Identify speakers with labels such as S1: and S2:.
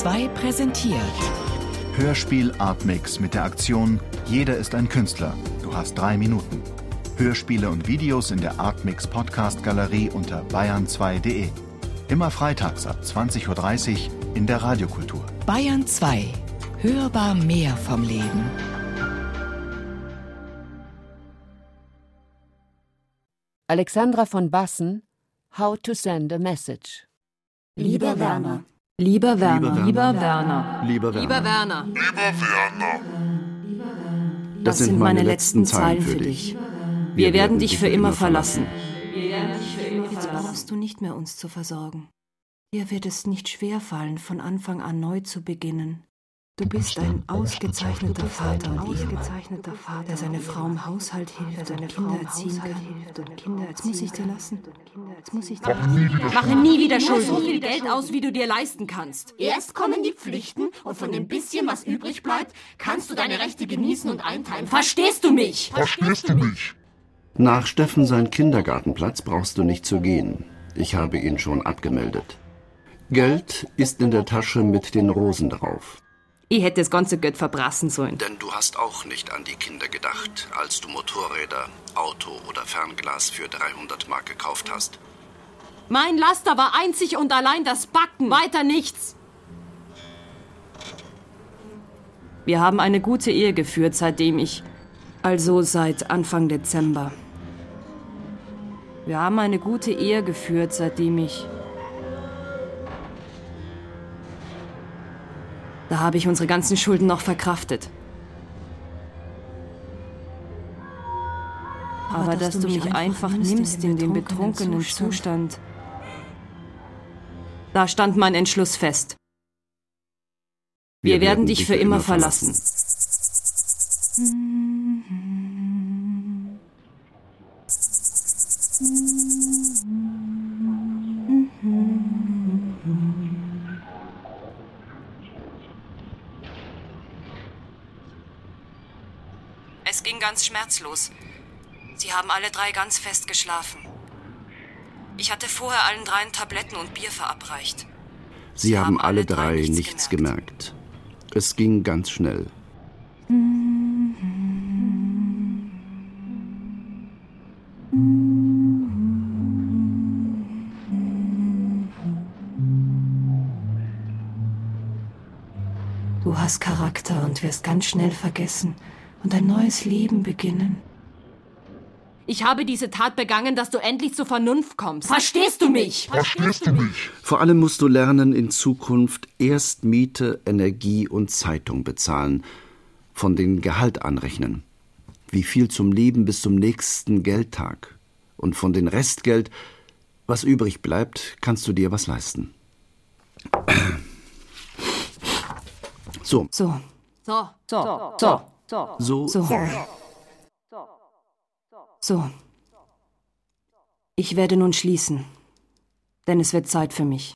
S1: 2 präsentiert.
S2: Hörspiel Artmix mit der Aktion Jeder ist ein Künstler. Du hast drei Minuten. Hörspiele und Videos in der Artmix Podcast Galerie unter bayern2.de. Immer freitags ab 20.30 Uhr in der Radiokultur.
S1: Bayern 2. Hörbar mehr vom Leben.
S3: Alexandra von Bassen, How to Send a Message.
S4: Lieber Werner.
S5: Lieber Werner.
S6: Lieber Werner.
S7: Lieber Werner.
S5: Lieber Werner.
S7: Das sind meine letzten Zeilen für dich.
S5: Wir werden dich für immer verlassen.
S6: Jetzt brauchst du nicht mehr uns zu versorgen. Dir wird es nicht schwer fallen, von Anfang an neu zu beginnen. Du bist ein ausgezeichneter Vater und ausgezeichneter Vater, der seine Frau im Haushalt hilft und Kinder erziehen kann. Jetzt muss ich dir lassen. Jetzt muss ich dir lassen.
S5: Mache nie wieder Schulden. So viel Geld aus, wie du dir leisten kannst.
S4: Erst kommen die Pflichten und von dem bisschen, was übrig bleibt, kannst du deine Rechte genießen und einteilen.
S5: Verstehst du mich?
S8: Verstehst du mich?
S7: Nach Steffen sein Kindergartenplatz brauchst du nicht zu gehen. Ich habe ihn schon abgemeldet. Geld ist in der Tasche mit den Rosen drauf.
S5: Ich hätte das ganze Geld verbrassen sollen.
S7: Denn du hast auch nicht an die Kinder gedacht, als du Motorräder, Auto oder Fernglas für 300 Mark gekauft hast.
S5: Mein Laster war einzig und allein das Backen, weiter nichts. Wir haben eine gute Ehe geführt, seitdem ich, also seit Anfang Dezember. Wir haben eine gute Ehe geführt, seitdem ich. Da habe ich unsere ganzen Schulden noch verkraftet. Aber,
S6: dass
S5: dass,
S6: du mich einfach nimmst in
S5: den
S6: betrunkenen
S5: betrunkenen
S6: Zustand.
S5: Zustand. Da stand mein Entschluss fest. Wir, werden dich für immer verlassen. Es ging ganz schmerzlos. Sie haben alle drei ganz fest geschlafen. Ich hatte vorher allen dreien Tabletten und Bier verabreicht.
S7: Sie haben alle drei nichts gemerkt. Es ging ganz schnell.
S6: Du hast Charakter und wirst ganz schnell vergessen und ein neues Leben beginnen.
S5: Ich habe diese Tat begangen, dass du endlich zur Vernunft kommst. Verstehst du mich?
S8: Verstehst du mich?
S7: Vor allem musst du lernen, in Zukunft erst Miete, Energie und Zeitung bezahlen, von den Gehalt anrechnen. Wie viel zum Leben bis zum nächsten Geldtag. Und von den Restgeld, was übrig bleibt, kannst du dir was leisten. So,
S6: So,
S5: So, so,
S6: so,
S7: so,
S6: so. So. Ich werde nun schließen, denn es wird Zeit für mich.